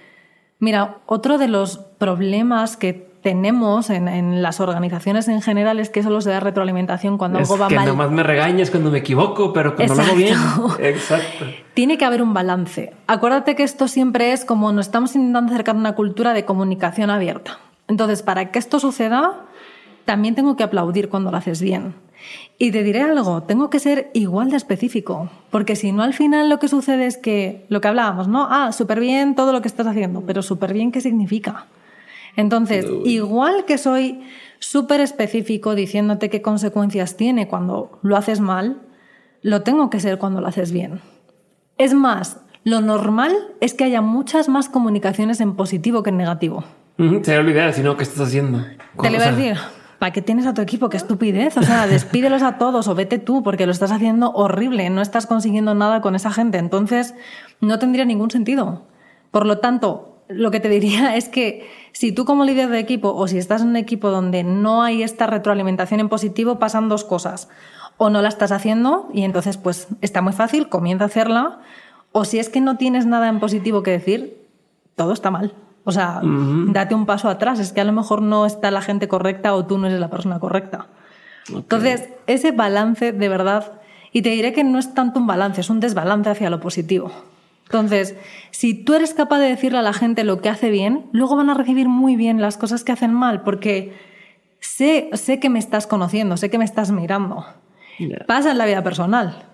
mira, otro de los problemas que tenemos en, las organizaciones en general es que solo se da retroalimentación cuando algo va que mal. Que nomás me regañes cuando me equivoco, pero cuando lo hago bien. Exacto. Tiene que haber un balance. Acuérdate que esto siempre es como nos estamos intentando acercar a una cultura de comunicación abierta. Entonces, para que esto suceda, también tengo que aplaudir cuando lo haces bien. Y te diré algo, tengo que ser igual de específico, porque si no al final lo que sucede es que lo que hablábamos, ¿no? Ah, súper bien todo lo que estás haciendo, pero súper bien, ¿qué significa? Entonces, igual que soy súper específico diciéndote qué consecuencias tiene cuando lo haces mal, lo tengo que ser cuando lo haces bien. Es más, lo normal es que haya muchas más comunicaciones en positivo que en negativo. Sería lo ideal, sino ¿qué estás haciendo? Te lo iba a decir. ¿para qué tienes a tu equipo? ¡Qué estupidez! O sea, despídelos a todos o vete tú porque lo estás haciendo horrible, no estás consiguiendo nada con esa gente. Entonces, no tendría ningún sentido. Por lo tanto, lo que te diría es que si tú como líder de equipo o si estás en un equipo donde no hay esta retroalimentación en positivo, pasan dos cosas. O no la estás haciendo y entonces pues está muy fácil, comienza a hacerla. O si es que no tienes nada en positivo que decir, todo está mal. O sea, date un paso atrás. Es que a lo mejor no está la gente correcta o tú no eres la persona correcta. Entonces, ese balance de verdad, y te diré que no es tanto un balance, es un desbalance hacia lo positivo. Entonces, si tú eres capaz de decirle a la gente lo que hace bien, luego van a recibir muy bien las cosas que hacen mal, porque sé, sé que me estás conociendo, sé que me estás mirando. Pasa en la vida personal.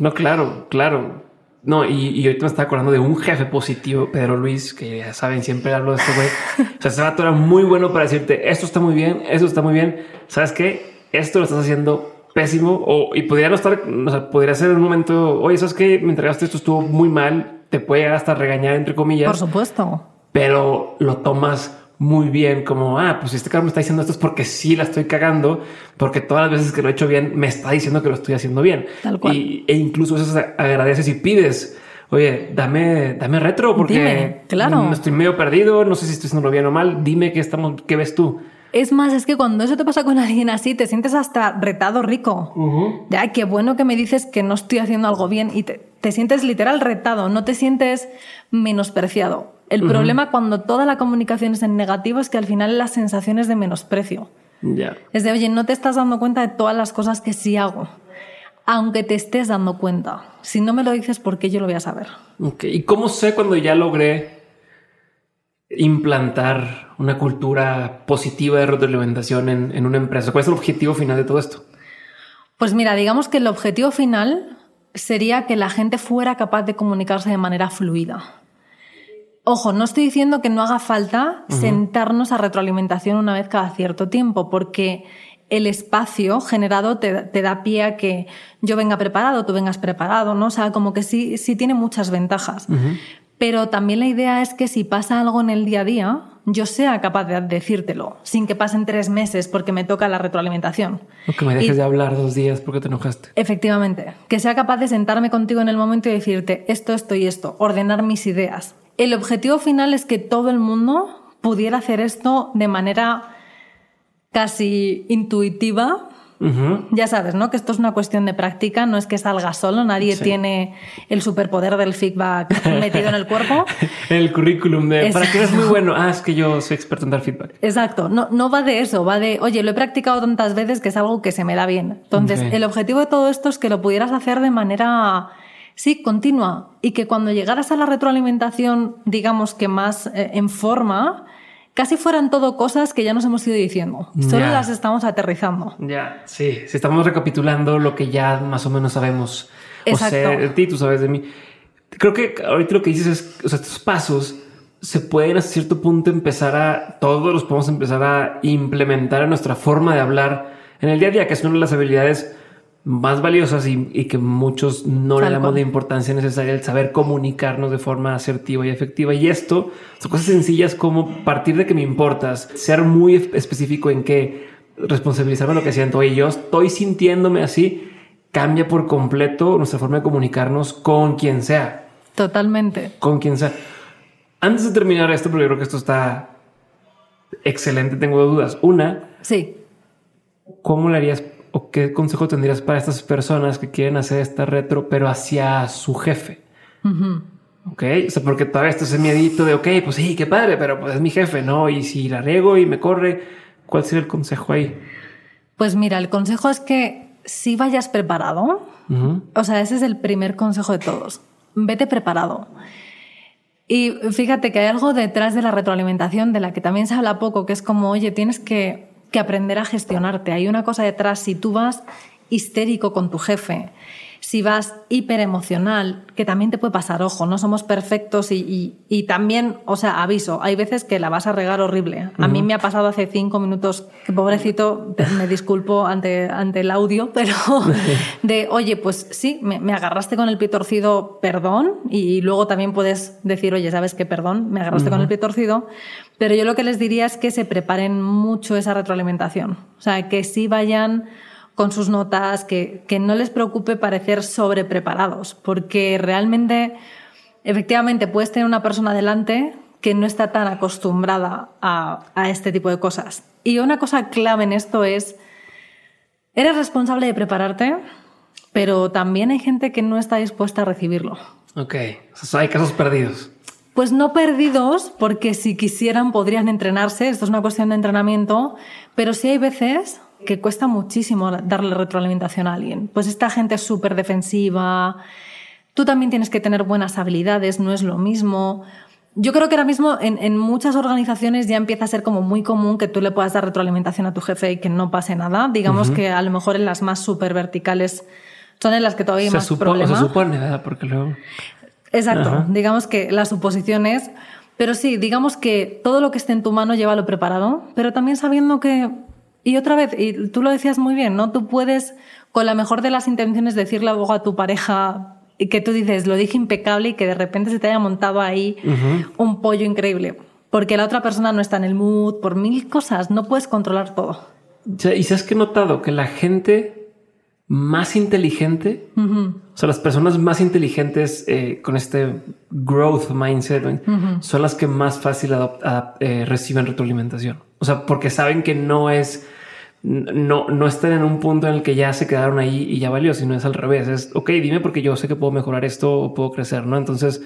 No, claro, claro. No, y, y ahorita me estaba acordando de un jefe positivo, Pedro Luis, que ya saben, siempre hablo de este güey. o sea, ese vato era muy bueno para decirte, esto está muy bien, esto está muy bien. ¿Sabes qué? Esto lo estás haciendo pésimo o, y podría no estar, o sea, podría ser en un momento, oye, ¿sabes que Me entregaste esto, estuvo muy mal, te puede llegar hasta regañar, entre comillas. Por supuesto. Pero lo tomas muy bien, como, ah, pues este carro me está diciendo esto es porque sí la estoy cagando, porque todas las veces que lo he hecho bien me está diciendo que lo estoy haciendo bien. Tal cual. Y, e incluso eso agradeces y pides. Oye, dame, dame retro porque claro. estoy medio perdido. No sé si estoy haciendo bien o mal. Dime qué estamos, qué ves tú. Es más, es que cuando eso te pasa con alguien así, te sientes hasta retado rico. Ya, qué bueno que me dices que no estoy haciendo algo bien y te, sientes literal retado, no te sientes menospreciado. El problema cuando toda la comunicación es en negativo es que al final las sensaciones de menosprecio. Ya. Es de, oye, no te estás dando cuenta de todas las cosas que sí hago. Aunque te estés dando cuenta. Si no me lo dices, ¿por qué yo lo voy a saber? ¿Y cómo sé cuando ya logré implantar una cultura positiva de retroalimentación en, en una empresa? ¿Cuál es el objetivo final de todo esto? Pues mira, digamos que el objetivo final sería que la gente fuera capaz de comunicarse de manera fluida. Ojo, no estoy diciendo que no haga falta sentarnos a retroalimentación una vez cada cierto tiempo, porque el espacio generado te, da pie a que yo venga preparado, tú vengas preparado, ¿no? O sea, como que sí, sí tiene muchas ventajas. Pero también la idea es que si pasa algo en el día a día, yo sea capaz de decírtelo, sin que pasen tres meses porque me toca la retroalimentación. O que me dejes de hablar dos días porque te enojaste. Efectivamente. Que sea capaz de sentarme contigo en el momento y decirte esto, esto y esto, ordenar mis ideas. El objetivo final es que todo el mundo pudiera hacer esto de manera casi intuitiva, ya sabes, ¿no? Que esto es una cuestión de práctica, no es que salga solo, nadie tiene el superpoder del feedback metido en el cuerpo. el currículum de para que eres muy bueno. Ah, es que yo soy experto en dar feedback. Exacto, no, no va de eso, va de, oye, lo he practicado tantas veces que es algo que se me da bien. Entonces, el objetivo de todo esto es que lo pudieras hacer de manera sí, continua y que cuando llegaras a la retroalimentación, digamos que más eh, en forma, casi fueran todo cosas que ya nos hemos ido diciendo. Solo las estamos aterrizando. Ya, sí. Si estamos recapitulando lo que ya más o menos sabemos. Exacto. O sea, de ti, tú sabes de mí. Creo que ahorita lo que dices es, o sea, estos pasos se pueden a cierto punto empezar a, todos los podemos empezar a implementar en nuestra forma de hablar en el día a día, que es una de las habilidades más valiosas y, que muchos no le damos la importancia necesaria el saber comunicarnos de forma asertiva y efectiva. Y esto son cosas sencillas como partir de que me importas, ser muy específico en que responsabilizarme lo que siento. y yo estoy sintiéndome así, cambia por completo nuestra forma de comunicarnos con quien sea. Totalmente. Con quien sea. Antes de terminar esto, porque creo que esto está excelente, tengo dudas. Una. Sí. ¿Cómo le harías o qué consejo tendrías para estas personas que quieren hacer esta retro, pero hacia su jefe? Ok, o sea, porque todavía está ese miedito de, ok, pues sí, qué padre, pero pues es mi jefe, ¿no? Y si la riego y me corre, ¿cuál sería el consejo ahí? Pues mira, el consejo es que si vayas preparado, o sea, ese es el primer consejo de todos, vete preparado. Y fíjate que hay algo detrás de la retroalimentación de la que también se habla poco, que es como, oye, tienes que que aprender a gestionarte. Hay una cosa detrás, si tú vas histérico con tu jefe, si vas hiper emocional, que también te puede pasar, ojo, no somos perfectos y, y, también, o sea, aviso, hay veces que la vas a regar horrible. A mí me ha pasado hace cinco minutos, que pobrecito, me disculpo ante, ante el audio, pero de, oye, pues sí, me, me, agarraste con el pie torcido, perdón, y luego también puedes decir, oye, ¿sabes qué? Perdón, me agarraste con el pie torcido, pero yo lo que les diría es que se preparen mucho esa retroalimentación, o sea, que sí vayan con sus notas, que, que no les preocupe parecer sobrepreparados, porque realmente, efectivamente, puedes tener una persona delante que no está tan acostumbrada a, a este tipo de cosas. Y una cosa clave en esto es, eres responsable de prepararte, pero también hay gente que no está dispuesta a recibirlo. Ok, o sea, hay casos perdidos. Pues no perdidos, porque si quisieran podrían entrenarse, esto es una cuestión de entrenamiento, pero sí hay veces que cuesta muchísimo darle retroalimentación a alguien. Pues esta gente es súper defensiva, tú también tienes que tener buenas habilidades, no es lo mismo. Yo creo que ahora mismo en, muchas organizaciones ya empieza a ser como muy común que tú le puedas dar retroalimentación a tu jefe y que no pase nada. Digamos que a lo mejor en las más súper verticales son en las que todavía hay más problemas. Se supone, ¿verdad? Porque luego... Exacto. Digamos que la suposición es... Pero sí, digamos que todo lo que esté en tu mano llévalo preparado, pero también sabiendo que y otra vez, y tú lo decías muy bien, ¿no? Tú puedes, con la mejor de las intenciones, decirle algo a tu pareja y que tú dices, lo dije impecable y que de repente se te haya montado ahí un pollo increíble. Porque la otra persona no está en el mood, por mil cosas, no puedes controlar todo. Y sabes que he notado que la gente más inteligente, o sea, las personas más inteligentes eh, con este growth mindset son las que más fácil eh, reciben retroalimentación. O sea, porque saben que no es, no, no están en un punto en el que ya se quedaron ahí y ya valió, sino es al revés. Es, ok, dime porque yo sé que puedo mejorar esto o puedo crecer, ¿no? Entonces,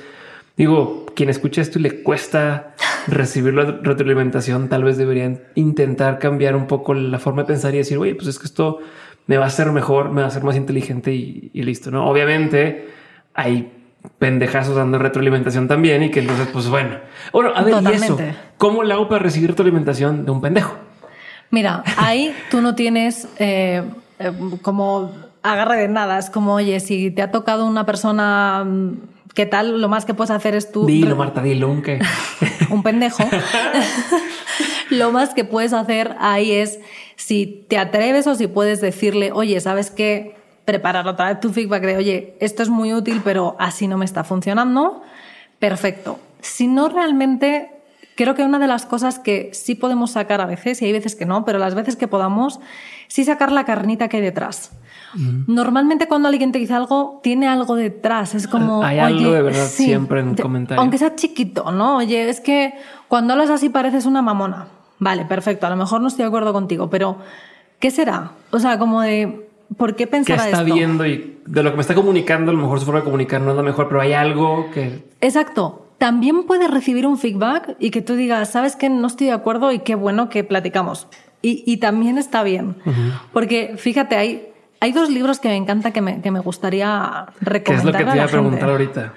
digo, quien escucha esto y le cuesta recibir la retroalimentación, tal vez deberían intentar cambiar un poco la forma de pensar y decir, oye, pues es que esto me va a hacer mejor, me va a hacer más inteligente y, listo, ¿no? Obviamente hay pendejazos dando retroalimentación también y que entonces, pues bueno. Bueno, a ver, ¿y eso? ¿Cómo le hago para recibir retroalimentación de un pendejo? Mira, ahí tú no tienes eh, eh, como agarre de nada. Es como, oye, si te ha tocado una persona mm, ¿qué tal? Lo más que puedes hacer es tú. Dilo, Marta, dilo, un qué. un pendejo. lo más que puedes hacer ahí es si te atreves o si puedes decirle, oye, ¿sabes qué? Preparar otra vez tu feedback de, oye, esto es muy útil, pero así no me está funcionando. Perfecto. Si no realmente, creo que una de las cosas que sí podemos sacar a veces, y hay veces que no, pero las veces que podamos, sí sacar la carnita que hay detrás. Normalmente cuando alguien te dice algo, tiene algo detrás. Es como. Hay algo de verdad siempre en comentarios. Aunque sea chiquito, ¿no? Oye, es que cuando hablas así pareces una mamona. Vale, perfecto. A lo mejor no estoy de acuerdo contigo, pero ¿qué será? O sea, como de ¿Por qué pensar que está viendo y de lo que me está comunicando, a lo mejor su forma de comunicar no es la mejor, pero hay algo que... Exacto. También puedes recibir un feedback y que tú digas, sabes que no estoy de acuerdo y qué bueno que platicamos. Y, también está bien. Porque fíjate, hay, hay dos libros que me encanta que me, que me gustaría recomendar. ¿Qué es lo que te iba a, preguntar ahorita?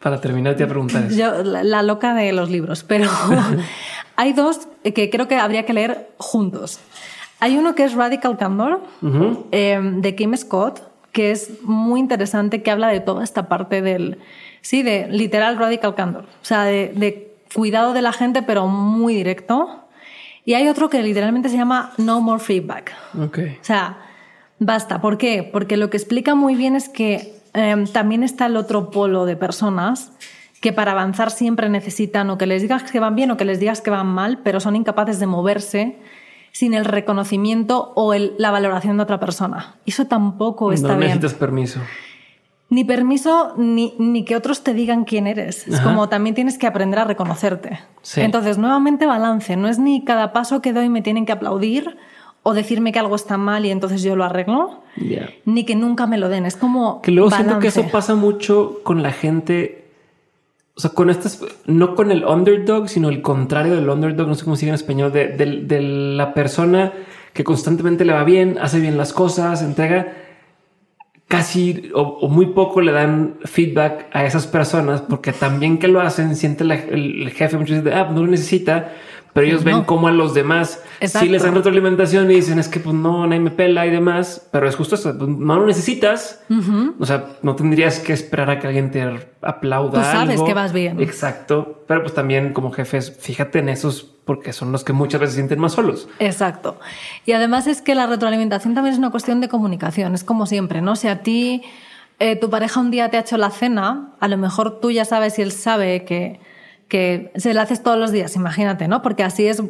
Para terminar, te iba a preguntar eso. Yo, la loca de los libros, pero hay dos que creo que habría que leer juntos. Hay uno que es Radical Candor eh, de Kim Scott, que es muy interesante, que habla de toda esta parte del, sí, de literal Radical Candor, o sea, de, cuidado de la gente, pero muy directo. Y hay otro que literalmente se llama No More Feedback. Okay. O sea, basta. ¿Por qué? Porque lo que explica muy bien es que em, también está el otro polo de personas que para avanzar siempre necesitan o que les digas que van bien o que les digas que van mal, pero son incapaces de moverse sin el reconocimiento o la valoración de otra persona. Eso tampoco está bien. No necesitas permiso. Ni permiso, ni, ni, que otros te digan quién eres. Es como también tienes que aprender a reconocerte. Entonces, nuevamente balance. No es ni cada paso que doy me tienen que aplaudir o decirme que algo está mal y entonces yo lo arreglo, ni que nunca me lo den. Es como. Que luego siento que eso pasa mucho con la gente o sea, con estas, no con el underdog, sino el contrario del underdog, no sé cómo sigue en español, de, la persona que constantemente le va bien, hace bien las cosas, entrega casi o, muy poco le dan feedback a esas personas porque también que lo hacen, siente el, jefe muchas veces, ah, no lo necesita, pero ellos ven cómo a los demás si les dan retroalimentación y dicen es que pues no, nadie me pela y demás, pero es justo eso, pues, no lo necesitas. O sea, no tendrías que esperar a que alguien te aplauda. Tú sabes que vas bien. Exacto. Pero pues también como jefes, fíjate en esos porque son los que muchas veces se sienten más solos. Exacto. Y además es que la retroalimentación también es una cuestión de comunicación. Es como siempre, ¿no? Si a ti eh, tu pareja un día te ha hecho la cena, a lo mejor tú ya sabes y él sabe que que se la haces todos los días, imagínate, ¿no? Porque así es,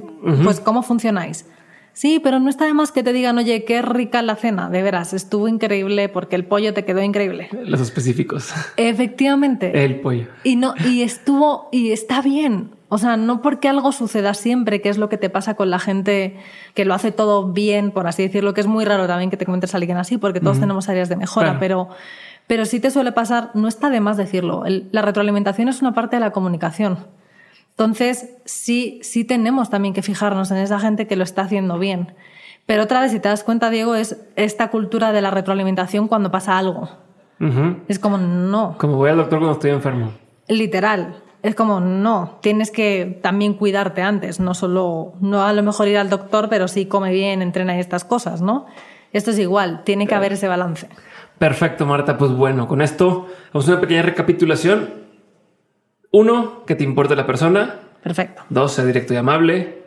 pues, cómo funcionáis. Sí, pero no está de más que te digan, oye, qué rica la cena, de veras, estuvo increíble porque el pollo te quedó increíble. Los específicos. Efectivamente. El pollo. Y no, y estuvo, y está bien. O sea, no porque algo suceda siempre, que es lo que te pasa con la gente que lo hace todo bien, por así decirlo, que es muy raro también que te comentes a alguien así, porque todos tenemos áreas de mejora, pero pero si te suele pasar, no está de más decirlo. la retroalimentación es una parte de la comunicación. Entonces, sí, sí tenemos también que fijarnos en esa gente que lo está haciendo bien. Pero otra vez, si te das cuenta, Diego, es esta cultura de la retroalimentación cuando pasa algo. Es como, no. Como voy al doctor cuando estoy enfermo. Literal. Es como, no, tienes que también cuidarte antes, no solo, no a lo mejor ir al doctor, pero sí come bien, entrena y estas cosas, ¿no? Esto es igual, tiene que haber ese balance. Perfecto, Marta. Pues bueno, con esto vamos a una pequeña recapitulación. Uno, que te importe la persona. Perfecto. Dos, ser directo y amable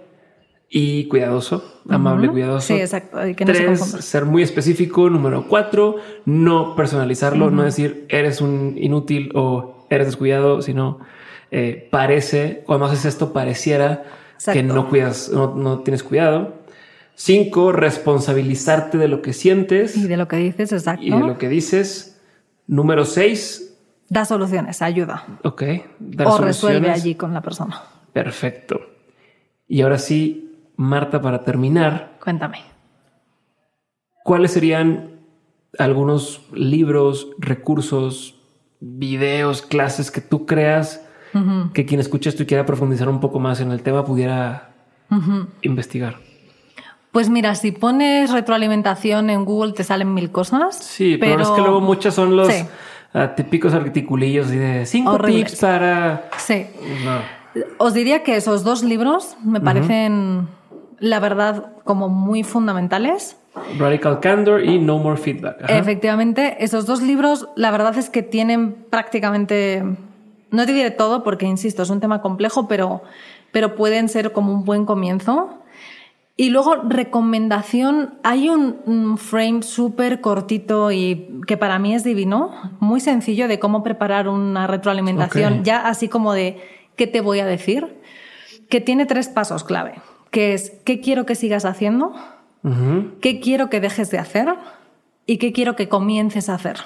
y cuidadoso, amable, y cuidadoso. Sí, exacto. Tres, ser muy específico. Número cuatro, no personalizarlo, no decir eres un inútil o eres descuidado, sino eh, parece, cuando haces esto, pareciera que no cuidas, no tienes cuidado. Cinco, responsabilizarte de lo que sientes. Y de lo que dices, exacto. Y de lo que dices. Número seis. Da soluciones, ayuda. Ok. o resuelve allí con la persona. Perfecto. Y ahora sí, Marta, para terminar. Cuéntame. ¿Cuáles serían algunos libros, recursos, videos, clases que tú creas que quien escucha esto y quiera profundizar un poco más en el tema pudiera investigar? Pues mira, si pones retroalimentación en Google te salen mil cosas. Sí, pero, es que luego muchas son los ah, típicos articulillos de cinco tips para. Sí. Os diría que esos dos libros me parecen, la verdad, como muy fundamentales. Radical Candor y No More Feedback. Efectivamente, esos dos libros, la verdad es que tienen prácticamente. No te diré todo porque, insisto, es un tema complejo, pero, pero pueden ser como un buen comienzo. Y luego, recomendación, hay un, frame súper cortito y que para mí es divino, muy sencillo de cómo preparar una retroalimentación, ya así como de qué te voy a decir, que tiene tres pasos clave, que es qué quiero que sigas haciendo, qué quiero que dejes de hacer y qué quiero que comiences a hacer.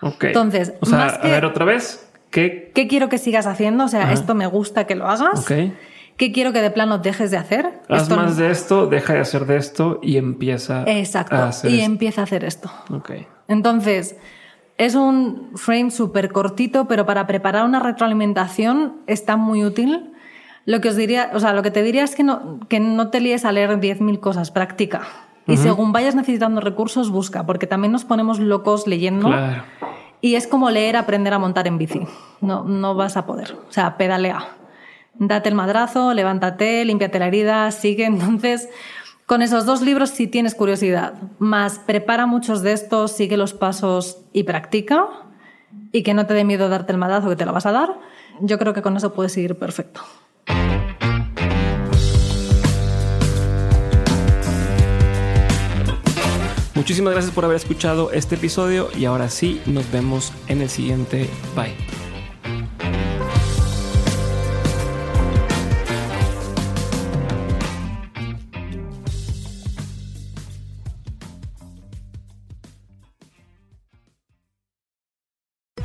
Ok. Entonces, a ver otra vez, ¿qué? ¿Qué quiero que sigas haciendo? O sea, esto me gusta que lo hagas. Okay. ¿Qué quiero que de plano dejes de hacer? Haz más de esto, deja de hacer de esto y empieza Exacto, a hacer y empieza a hacer esto. Ok. Entonces, es un frame súper cortito, pero para preparar una retroalimentación está muy útil. Lo que os diría, o sea, lo que te diría es que no, que no te líes a leer 10.000 cosas, practica. Y según vayas necesitando recursos, busca, porque también nos ponemos locos leyendo. Claro. Y es como leer, aprender a montar en bici. No, no vas a poder. O sea, pedalea date el madrazo, levántate, límpiate la herida, sigue. Entonces, con esos dos libros, si tienes curiosidad, más prepara muchos de estos, sigue los pasos y practica, y que no te dé miedo darte el madrazo que te lo vas a dar, yo creo que con eso puedes seguir perfecto. Muchísimas gracias por haber escuchado este episodio y ahora sí, nos vemos en el siguiente. Bye.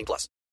18 plus.